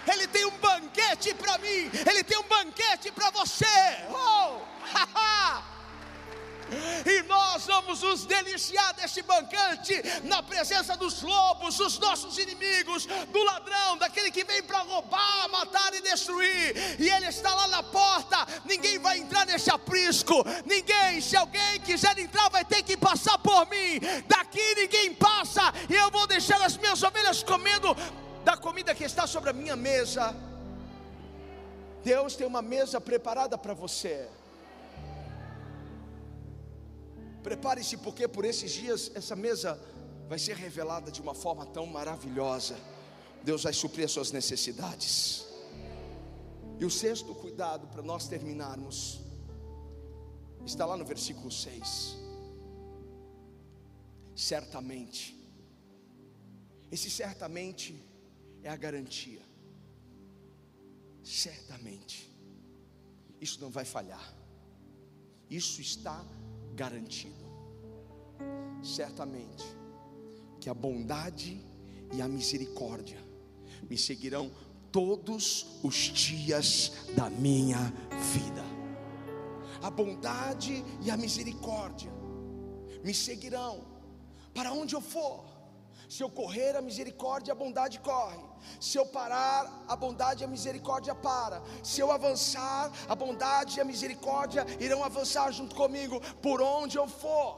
ele tem um banquete para mim, Ele tem um banquete para você. Oh, e nós vamos nos deliciar desse banquete na presença dos lobos, dos nossos inimigos, do ladrão, daquele que vem para roubar, matar e destruir. E ele está lá na porta. Ninguém vai entrar nesse aprisco. Ninguém, se alguém quiser entrar, vai ter que passar por mim. Daqui ninguém passa. E eu vou deixar as minhas ovelhas comendo da comida que está sobre a minha mesa. Deus tem uma mesa preparada para você. Prepare-se, porque por esses dias essa mesa vai ser revelada de uma forma tão maravilhosa. Deus vai suprir as suas necessidades. E o sexto cuidado para nós terminarmos está lá no versículo 6. Certamente, esse certamente é a garantia. Certamente, isso não vai falhar, isso está garantido. Certamente, que a bondade e a misericórdia me seguirão todos os dias da minha vida. A bondade e a misericórdia me seguirão para onde eu for. Se eu correr, a misericórdia e a bondade corre. Se eu parar, a bondade e a misericórdia para. Se eu avançar, a bondade e a misericórdia irão avançar junto comigo por onde eu for.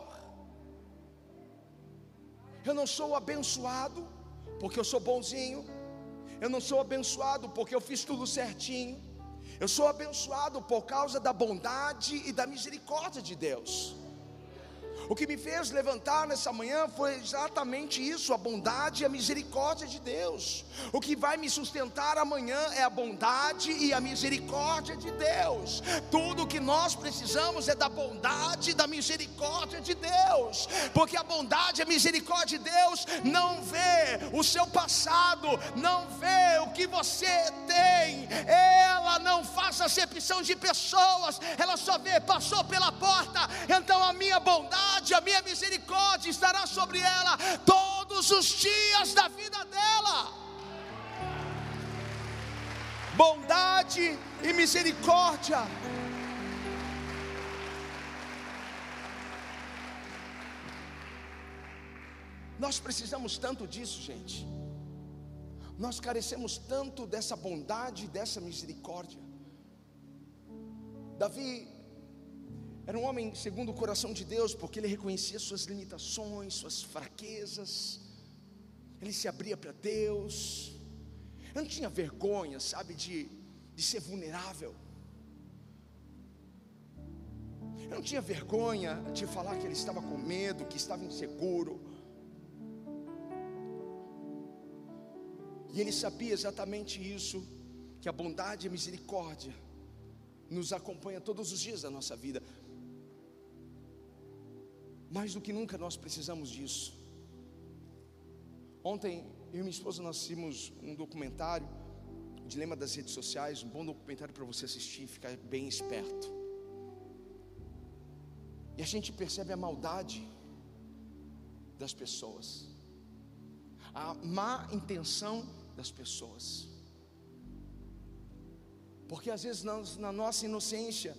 Eu não sou abençoado porque eu sou bonzinho. Eu não sou abençoado porque eu fiz tudo certinho. Eu sou abençoado por causa da bondade e da misericórdia de Deus. O que me fez levantar nessa manhã foi exatamente isso: a bondade e a misericórdia de Deus. O que vai me sustentar amanhã é a bondade e a misericórdia de Deus. Tudo o que nós precisamos é da bondade e da misericórdia de Deus, porque a bondade e a misericórdia de Deus não vê o seu passado, não vê o que você tem, ela não faz acepção de pessoas, ela só vê, passou pela porta, então a minha bondade bondade, a minha misericórdia estará sobre ela todos os dias da vida dela. Bondade e misericórdia. Nós precisamos tanto disso, gente. Nós carecemos tanto dessa bondade dessa misericórdia. Davi era um homem segundo o coração de Deus, porque ele reconhecia suas limitações, suas fraquezas, ele se abria para Deus, eu não tinha vergonha, sabe, de, de ser vulnerável. Eu não tinha vergonha de falar que ele estava com medo, que estava inseguro. E ele sabia exatamente isso, que a bondade e a misericórdia nos acompanha todos os dias da nossa vida. Mais do que nunca nós precisamos disso. Ontem eu e minha esposa nós assistimos um documentário, o Dilema das Redes Sociais, um bom documentário para você assistir, ficar bem esperto. E a gente percebe a maldade das pessoas, a má intenção das pessoas. Porque às vezes nós, na nossa inocência,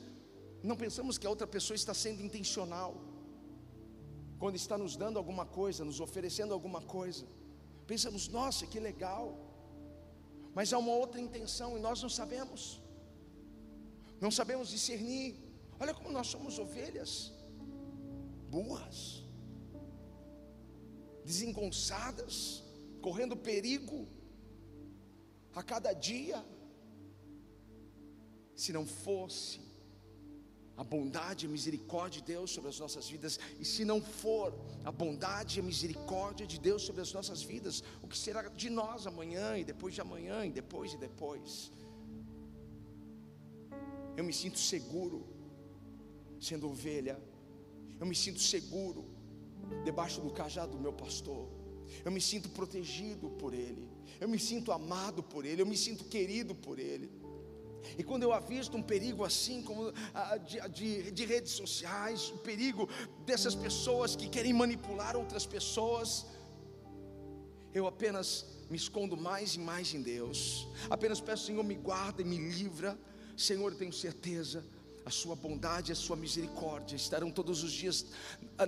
não pensamos que a outra pessoa está sendo intencional quando está nos dando alguma coisa, nos oferecendo alguma coisa, pensamos, nossa, que legal, mas há uma outra intenção e nós não sabemos, não sabemos discernir. Olha como nós somos ovelhas, burras, desengonçadas, correndo perigo a cada dia. Se não fosse a bondade e a misericórdia de Deus sobre as nossas vidas, e se não for a bondade e a misericórdia de Deus sobre as nossas vidas, o que será de nós amanhã e depois de amanhã e depois e depois? Eu me sinto seguro sendo ovelha, eu me sinto seguro debaixo do cajado do meu pastor, eu me sinto protegido por Ele, eu me sinto amado por Ele, eu me sinto querido por Ele. E quando eu avisto um perigo assim, como ah, de, de, de, redes sociais, o perigo dessas pessoas que querem manipular outras pessoas, eu apenas me escondo mais e mais em Deus. Apenas peço, Senhor, me guarda e me livra. Senhor, eu tenho certeza, a Sua bondade e a Sua misericórdia estarão todos os dias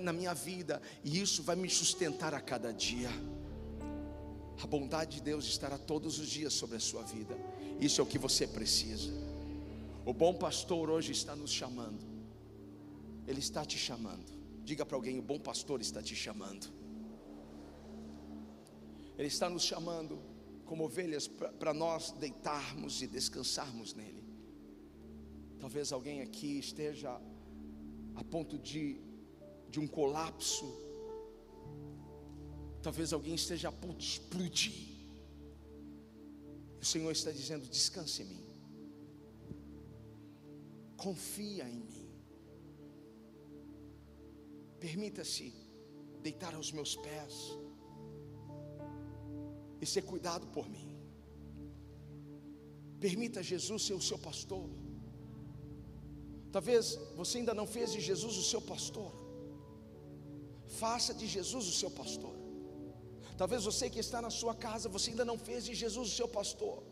na minha vida, e isso vai me sustentar a cada dia. A bondade de Deus estará todos os dias sobre a sua vida. Isso é o que você precisa. O bom pastor hoje está nos chamando. Ele está te chamando. Diga para alguém: o bom pastor está te chamando. Ele está nos chamando como ovelhas para nós deitarmos e descansarmos nele. Talvez alguém aqui esteja a ponto de, de um colapso. Talvez alguém esteja a ponto de explodir. O Senhor está dizendo: descanse em mim, confia em mim, permita-se deitar aos meus pés e ser cuidado por mim. Permita Jesus ser o seu pastor. Talvez você ainda não fez de Jesus o seu pastor. Faça de Jesus o seu pastor. Talvez você que está na sua casa, você ainda não fez de Jesus o seu pastor.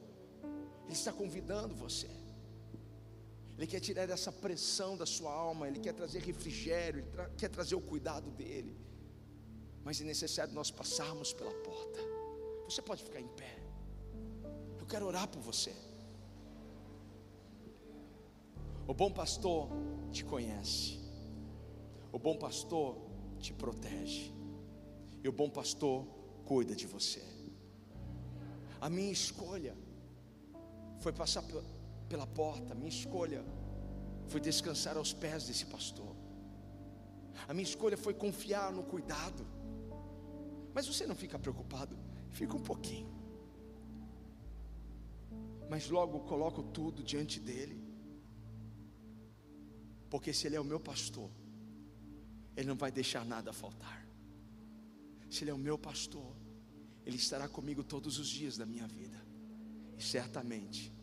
Ele está convidando você. Ele quer tirar essa pressão da sua alma, ele quer trazer refrigério, ele tra quer trazer o cuidado dele. mas é necessário nós passarmos pela porta. Você pode ficar em pé. Eu quero orar por você. O bom pastor te conhece. O bom pastor te protege. E o bom pastor cuida de você. A minha escolha foi passar pela porta, a minha escolha foi descansar aos pés desse pastor. A minha escolha foi confiar no cuidado. Mas você não fica preocupado, fica um pouquinho. Mas logo coloco tudo diante dele. Porque se ele é o meu pastor, ele não vai deixar nada faltar. Se ele é o meu pastor, ele estará comigo todos os dias da minha vida. E certamente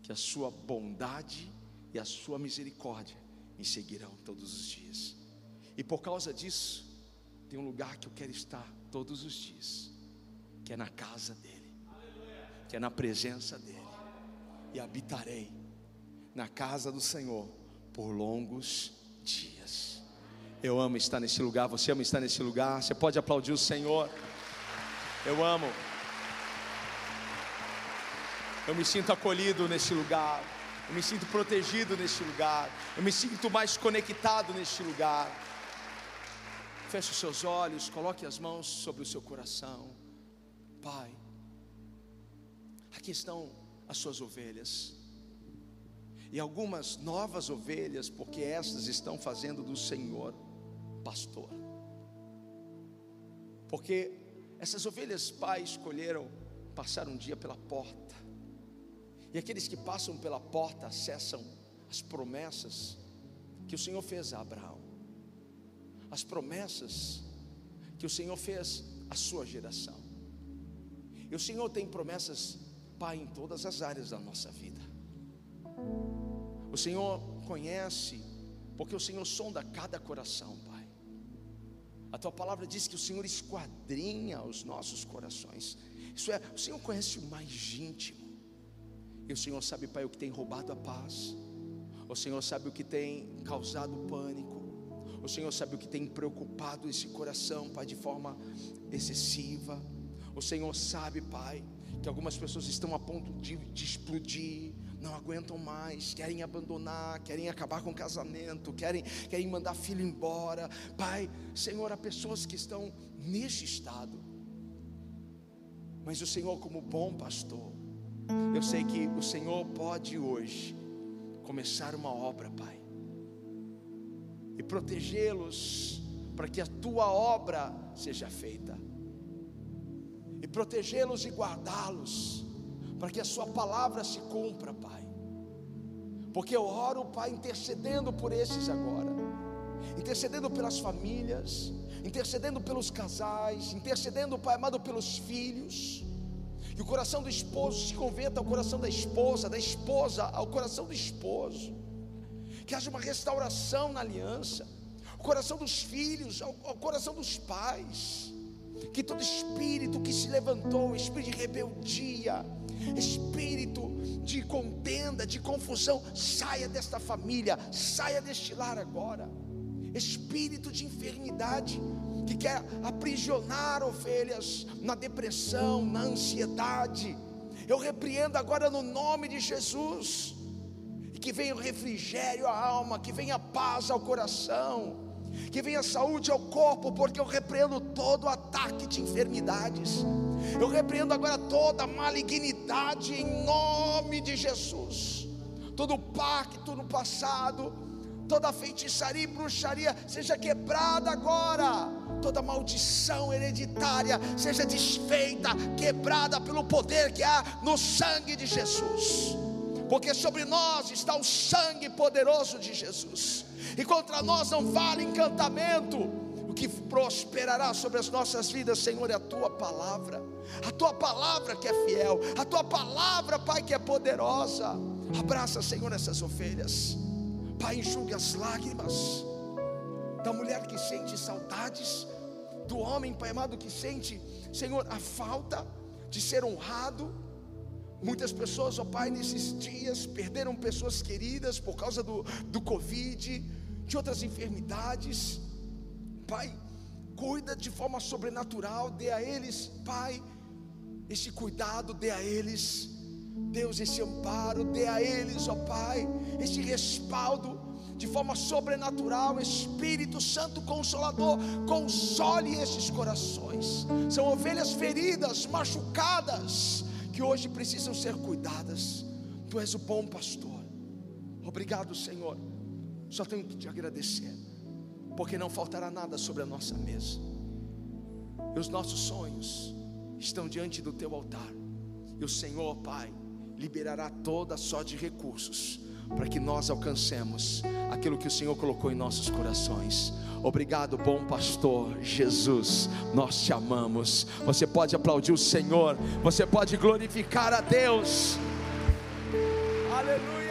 que a sua bondade e a sua misericórdia me seguirão todos os dias. E por causa disso, tem um lugar que eu quero estar todos os dias, que é na casa dele, que é na presença dele, e habitarei na casa do Senhor por longos dias. Eu amo estar nesse lugar, você ama estar nesse lugar, você pode aplaudir o Senhor. Eu amo. Eu me sinto acolhido nesse lugar. Eu me sinto protegido nesse lugar. Eu me sinto mais conectado neste lugar. Feche os seus olhos, coloque as mãos sobre o seu coração. Pai, aqui estão as suas ovelhas. E algumas novas ovelhas, porque estas estão fazendo do Senhor pastor. Porque essas ovelhas, Pai, escolheram passar um dia pela porta. E aqueles que passam pela porta acessam as promessas que o Senhor fez a Abraão as promessas que o Senhor fez à sua geração. E o Senhor tem promessas, Pai, em todas as áreas da nossa vida. O Senhor conhece, porque o Senhor sonda cada coração, Pai. A tua palavra diz que o Senhor esquadrinha os nossos corações. Isso é, o Senhor conhece o mais íntimo. E o Senhor sabe, Pai, o que tem roubado a paz. O Senhor sabe o que tem causado pânico. O Senhor sabe o que tem preocupado esse coração, Pai, de forma excessiva. O Senhor sabe, Pai, que algumas pessoas estão a ponto de, de explodir, não aguentam mais, querem abandonar, querem acabar com o casamento, querem, querem mandar filho embora. Pai, Senhor, há pessoas que estão neste estado. Mas o Senhor, como bom pastor, eu sei que o Senhor pode hoje começar uma obra, Pai e protegê-los para que a tua obra seja feita, e protegê-los e guardá-los, para que a Sua palavra se cumpra, Pai. Porque eu oro, Pai, intercedendo por esses agora, intercedendo pelas famílias, intercedendo pelos casais, intercedendo, Pai amado, pelos filhos. Que o coração do esposo se converta ao coração da esposa, da esposa ao coração do esposo que haja uma restauração na aliança, o coração dos filhos, ao, ao coração dos pais, que todo espírito que se levantou, espírito de rebeldia, espírito de contenda, de confusão, saia desta família, saia deste lar agora. Espírito de enfermidade que quer aprisionar ovelhas na depressão, na ansiedade, eu repreendo agora no nome de Jesus que venha o refrigério à alma, que venha paz ao coração, que venha saúde ao corpo, porque eu repreendo todo ataque de enfermidades. Eu repreendo agora toda malignidade em nome de Jesus. Todo pacto no passado, toda feitiçaria e bruxaria seja quebrada agora. Toda maldição hereditária seja desfeita, quebrada pelo poder que há no sangue de Jesus porque sobre nós está o sangue poderoso de Jesus, e contra nós não vale encantamento. O que prosperará sobre as nossas vidas, Senhor, é a tua palavra, a tua palavra que é fiel, a tua palavra, Pai, que é poderosa. Abraça, Senhor, essas ovelhas, Pai, enxugue as lágrimas da mulher que sente saudades, do homem, Pai amado, que sente, Senhor, a falta de ser honrado, Muitas pessoas, ó Pai, nesses dias perderam pessoas queridas por causa do, do Covid, de outras enfermidades. Pai, cuida de forma sobrenatural, dê a eles, Pai, esse cuidado, dê a eles, Deus, esse amparo, dê a eles, ó Pai, esse respaldo de forma sobrenatural, Espírito Santo Consolador, console esses corações. São ovelhas feridas, machucadas, que hoje precisam ser cuidadas. Tu és o bom pastor. Obrigado, Senhor. Só tenho que te agradecer, porque não faltará nada sobre a nossa mesa. E os nossos sonhos estão diante do teu altar. E o Senhor, Pai, liberará toda sorte de recursos para que nós alcancemos aquilo que o Senhor colocou em nossos corações. Obrigado, bom pastor Jesus, nós te amamos. Você pode aplaudir o Senhor, você pode glorificar a Deus. Aleluia.